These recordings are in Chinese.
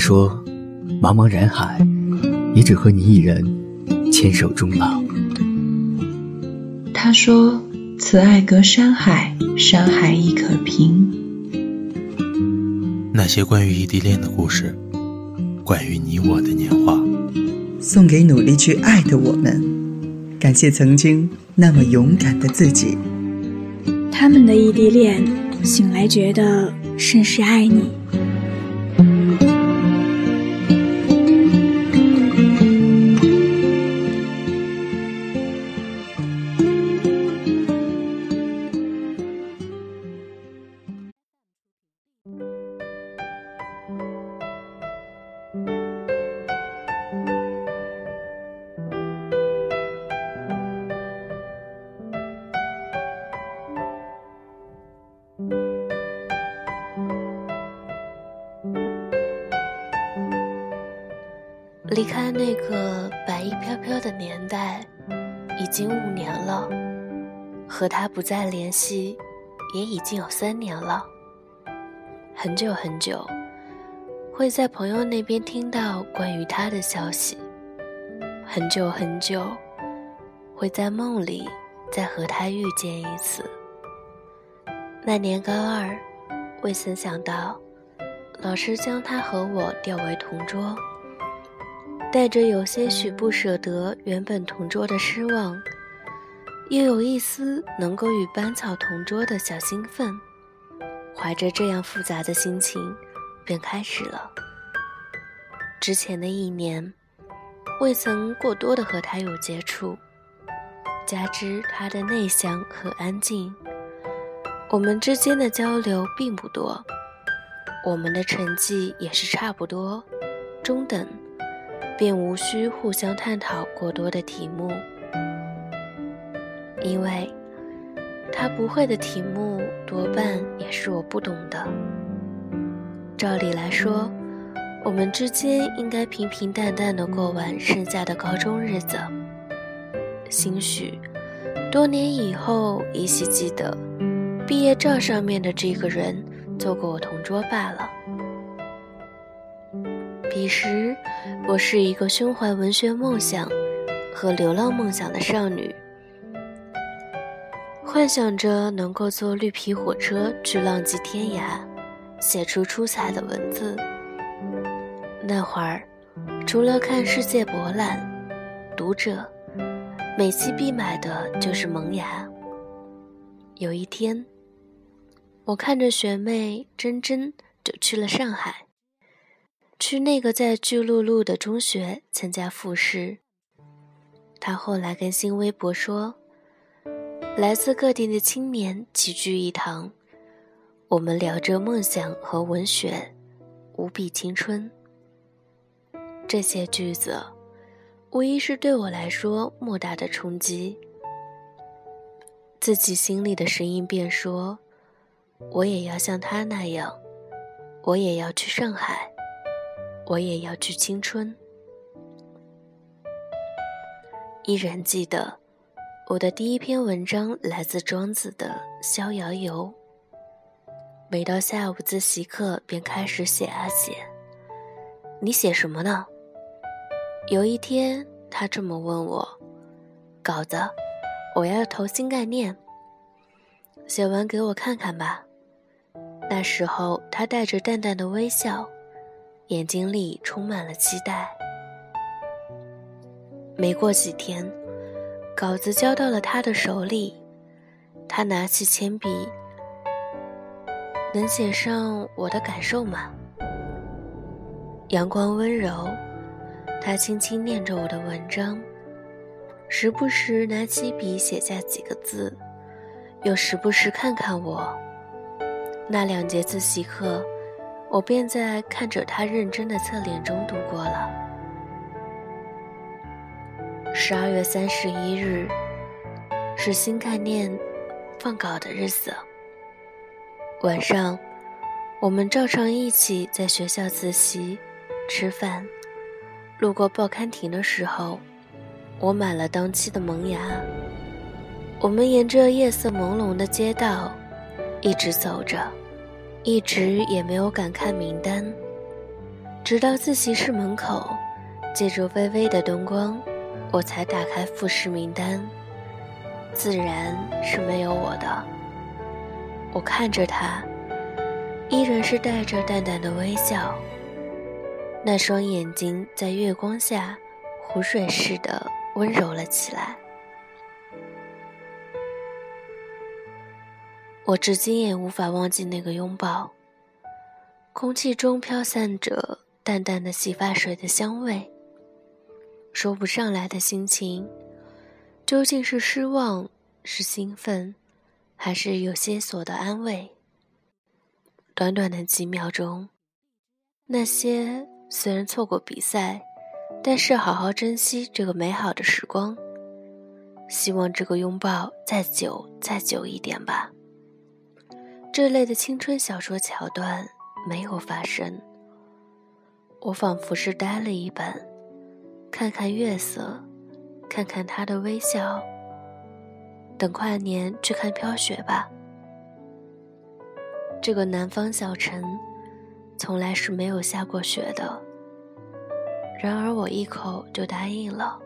说：“茫茫人海，也只和你一人牵手终老。”他说：“此爱隔山海，山海亦可平。”那些关于异地恋的故事，关于你我的年华，送给努力去爱的我们。感谢曾经那么勇敢的自己。他们的异地恋，醒来觉得甚是爱你。离开那个白衣飘飘的年代，已经五年了；和他不再联系，也已经有三年了。很久很久，会在朋友那边听到关于他的消息；很久很久，会在梦里再和他遇见一次。那年高二，未曾想到，老师将他和我调为同桌。带着有些许不舍得原本同桌的失望，又有一丝能够与班草同桌的小兴奋，怀着这样复杂的心情，便开始了。之前的一年，未曾过多的和他有接触，加之他的内向和安静，我们之间的交流并不多，我们的成绩也是差不多，中等。便无需互相探讨过多的题目，因为他不会的题目多半也是我不懂的。照理来说，我们之间应该平平淡淡的过完剩下的高中日子。兴许多年以后依稀记得，毕业照上面的这个人做过我同桌罢了。彼时，我是一个胸怀文学梦想和流浪梦想的少女，幻想着能够坐绿皮火车去浪迹天涯，写出出彩的文字。那会儿，除了看世界博览、读者，每期必买的就是《萌芽》。有一天，我看着学妹珍珍就去了上海。去那个在巨鹿路的中学参加复试。他后来更新微博说：“来自各地的青年齐聚一堂，我们聊着梦想和文学，无比青春。”这些句子，无疑是对我来说莫大的冲击。自己心里的声音便说：“我也要像他那样，我也要去上海。”我也要去青春。依然记得，我的第一篇文章来自庄子的《逍遥游》。每到下午自习课，便开始写啊写。你写什么呢？有一天，他这么问我：“稿子，我要投新概念。写完给我看看吧。”那时候，他带着淡淡的微笑。眼睛里充满了期待。没过几天，稿子交到了他的手里，他拿起铅笔，能写上我的感受吗？阳光温柔，他轻轻念着我的文章，时不时拿起笔写下几个字，又时不时看看我。那两节自习课。我便在看着他认真的侧脸中度过了。十二月三十一日，是新概念放稿的日子。晚上，我们照常一起在学校自习、吃饭。路过报刊亭的时候，我买了当期的《萌芽》。我们沿着夜色朦胧的街道，一直走着。一直也没有敢看名单，直到自习室门口，借着微微的灯光，我才打开复试名单。自然是没有我的。我看着他，依然是带着淡淡的微笑，那双眼睛在月光下湖水似的温柔了起来。我至今也无法忘记那个拥抱，空气中飘散着淡淡的洗发水的香味，说不上来的心情。究竟是失望，是兴奋，还是有些所的安慰？短短的几秒钟，那些虽然错过比赛，但是好好珍惜这个美好的时光。希望这个拥抱再久再久一点吧。这类的青春小说桥段没有发生，我仿佛是呆了一般，看看月色。看看他的微笑。等跨年去看飘雪吧。这个南方小城，从来是没有下过雪的。然而我一口就答应了。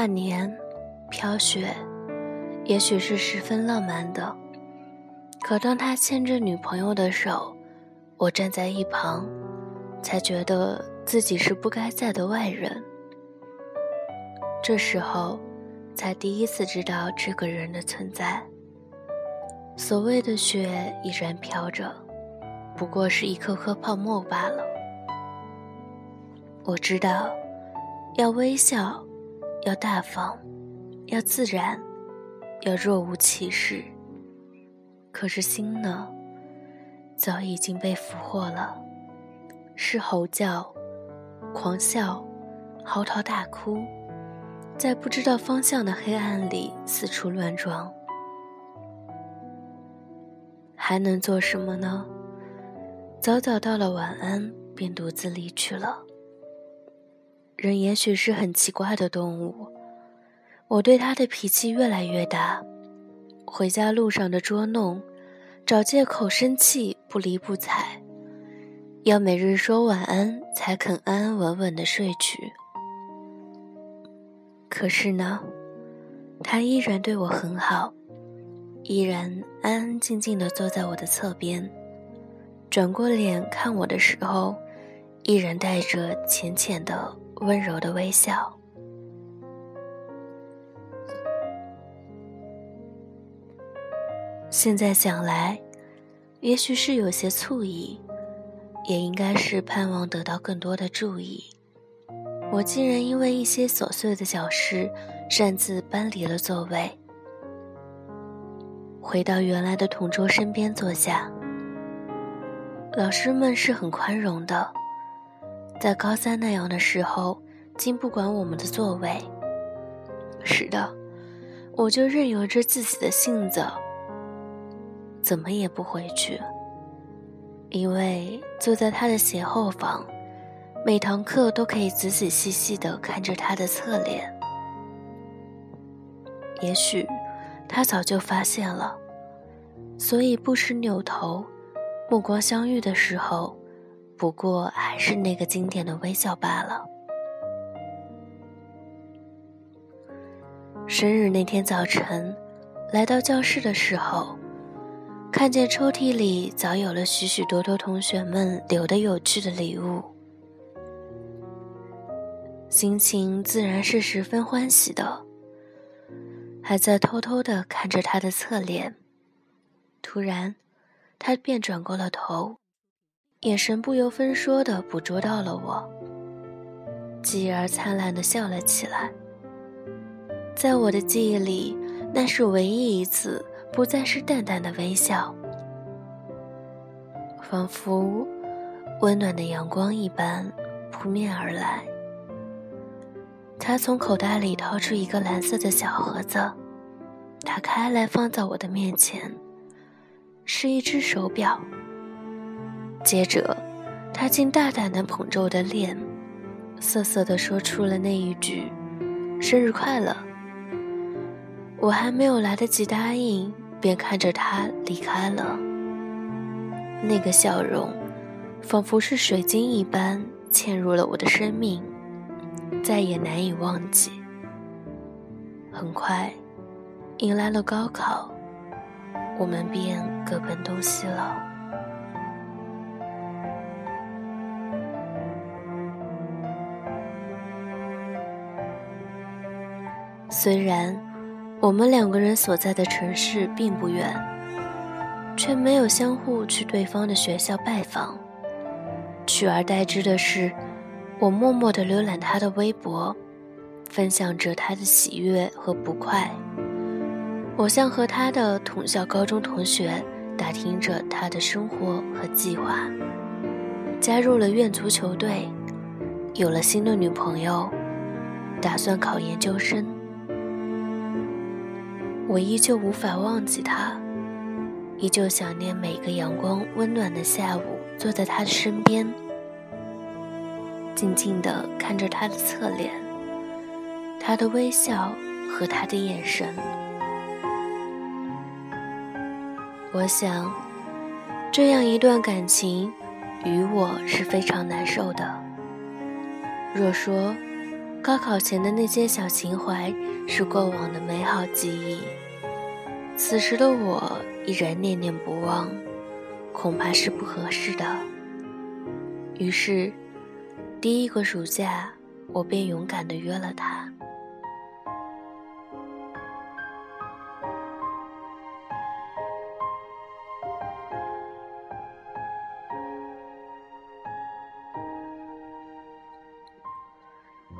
那年，飘雪，也许是十分浪漫的。可当他牵着女朋友的手，我站在一旁，才觉得自己是不该在的外人。这时候，才第一次知道这个人的存在。所谓的雪依然飘着，不过是一颗颗泡沫罢了。我知道，要微笑。要大方，要自然，要若无其事。可是心呢，早已经被俘获了，是吼叫、狂笑、嚎啕大哭，在不知道方向的黑暗里四处乱撞。还能做什么呢？早早到了晚安，便独自离去了。人也许是很奇怪的动物，我对他的脾气越来越大，回家路上的捉弄，找借口生气不理不睬，要每日说晚安才肯安安稳稳的睡去。可是呢，他依然对我很好，依然安安静静的坐在我的侧边，转过脸看我的时候，依然带着浅浅的。温柔的微笑。现在想来，也许是有些醋意，也应该是盼望得到更多的注意。我竟然因为一些琐碎的小事，擅自搬离了座位，回到原来的同桌身边坐下。老师们是很宽容的。在高三那样的时候，竟不管我们的座位。是的，我就任由着自己的性子，怎么也不回去。因为坐在他的斜后方，每堂课都可以仔仔细细地看着他的侧脸。也许他早就发现了，所以不时扭头，目光相遇的时候。不过还是那个经典的微笑罢了。生日那天早晨，来到教室的时候，看见抽屉里早有了许许多多同学们留的有趣的礼物，心情自然是十分欢喜的。还在偷偷的看着他的侧脸，突然，他便转过了头。眼神不由分说地捕捉到了我，继而灿烂地笑了起来。在我的记忆里，那是唯一一次不再是淡淡的微笑，仿佛温暖的阳光一般扑面而来。他从口袋里掏出一个蓝色的小盒子，打开来放在我的面前，是一只手表。接着，他竟大胆地捧着我的脸，涩涩地说出了那一句：“生日快乐。”我还没有来得及答应，便看着他离开了。那个笑容，仿佛是水晶一般嵌入了我的生命，再也难以忘记。很快，迎来了高考，我们便各奔东西了。虽然我们两个人所在的城市并不远，却没有相互去对方的学校拜访，取而代之的是，我默默地浏览他的微博，分享着他的喜悦和不快。我像和他的同校高中同学打听着他的生活和计划，加入了院足球队，有了新的女朋友，打算考研究生。我依旧无法忘记他，依旧想念每个阳光温暖的下午，坐在他的身边，静静地看着他的侧脸，他的微笑和他的眼神。我想，这样一段感情，与我是非常难受的。若说高考前的那些小情怀是过往的美好记忆。此时的我依然念念不忘，恐怕是不合适的。于是，第一个暑假，我便勇敢地约了他。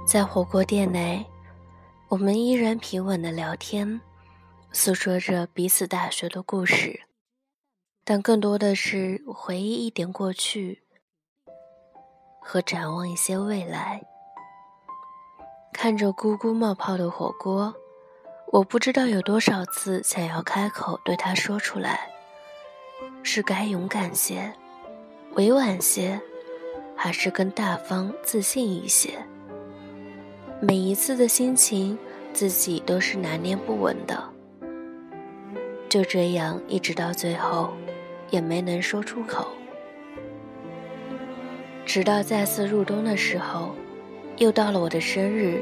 在火锅店内，我们依然平稳的聊天。诉说着彼此大学的故事，但更多的是回忆一点过去和展望一些未来。看着咕咕冒泡的火锅，我不知道有多少次想要开口对他说出来，是该勇敢些、委婉些，还是更大方自信一些？每一次的心情，自己都是拿捏不稳的。就这样一直到最后，也没能说出口。直到再次入冬的时候，又到了我的生日，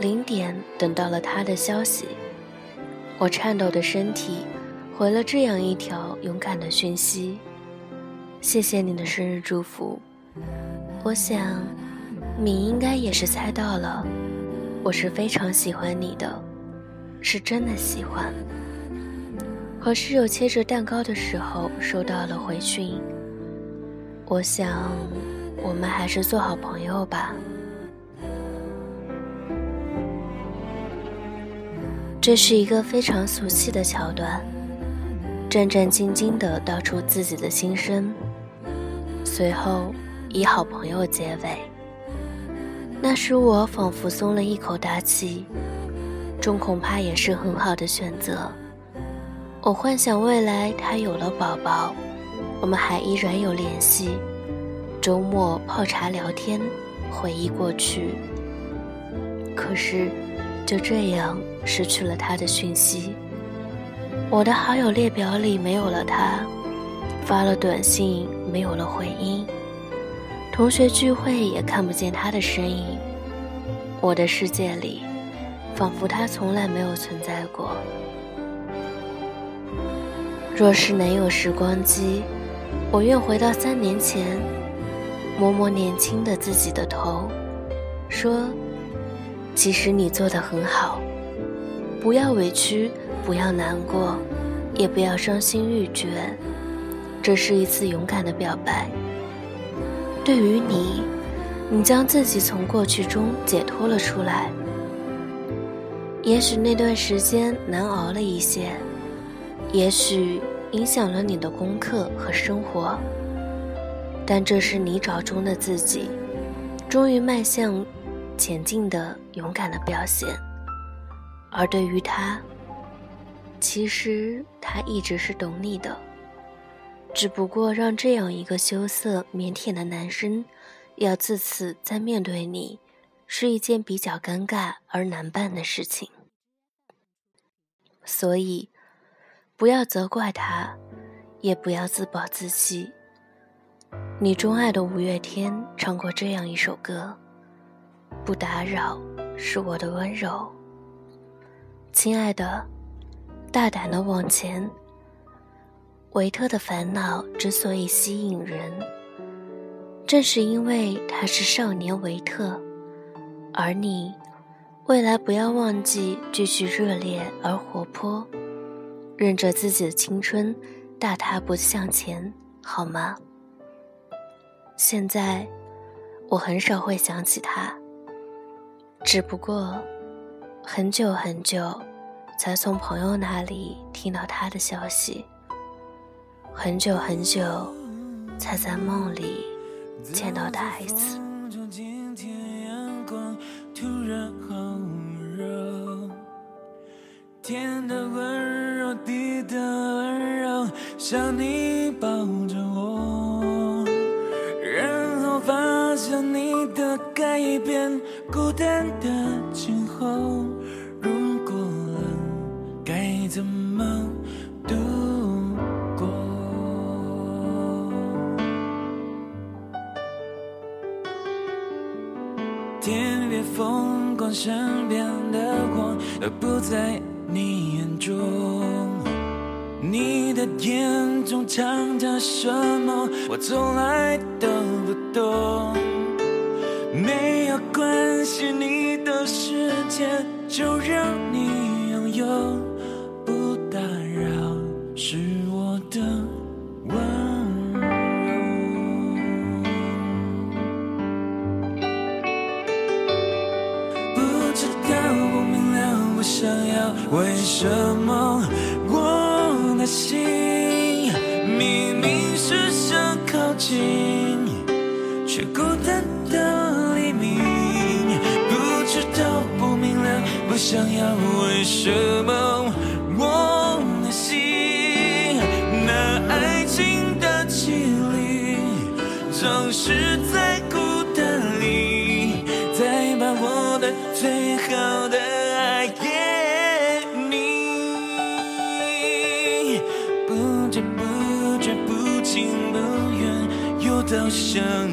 零点等到了他的消息，我颤抖的身体回了这样一条勇敢的讯息：谢谢你的生日祝福。我想，你应该也是猜到了，我是非常喜欢你的，是真的喜欢。和室友切着蛋糕的时候，收到了回讯。我想，我们还是做好朋友吧。这是一个非常俗气的桥段，战战兢兢地道出自己的心声，随后以好朋友结尾。那时我仿佛松了一口大气，终恐怕也是很好的选择。我幻想未来他有了宝宝，我们还依然有联系，周末泡茶聊天，回忆过去。可是，就这样失去了他的讯息。我的好友列表里没有了他，发了短信没有了回音，同学聚会也看不见他的身影。我的世界里，仿佛他从来没有存在过。若是能有时光机，我愿回到三年前，摸摸年轻的自己的头，说：“其实你做的很好，不要委屈，不要难过，也不要伤心欲绝。这是一次勇敢的表白。对于你，你将自己从过去中解脱了出来。也许那段时间难熬了一些。”也许影响了你的功课和生活，但这是你找中的自己，终于迈向前进的勇敢的表现。而对于他，其实他一直是懂你的，只不过让这样一个羞涩腼腆的男生，要自此再面对你，是一件比较尴尬而难办的事情。所以，不要责怪他，也不要自暴自弃。你钟爱的五月天唱过这样一首歌：“不打扰是我的温柔。”亲爱的，大胆的往前。维特的烦恼之所以吸引人，正是因为他是少年维特，而你，未来不要忘记继续热烈而活泼，任着自己的青春大踏步向前，好吗？现在，我很少会想起他，只不过很久很久，才从朋友那里听到他的消息，很久很久，才在梦里见到他一次。天的温柔柔，地的温柔，像你抱着我。然后发现你的改变，孤单的今后，如果冷，该怎么度过？天边风光，身边的光都不在你眼中。你的眼中藏着什么？我从来都不懂。没有关系，你的世界就让你拥有，不打扰是我的温柔。不知道，不明了，不想要，为什么？心明明是想靠近，却孤单的黎明。不知道，不明了，不想要，为什么我的心那爱情的绮丽，总是想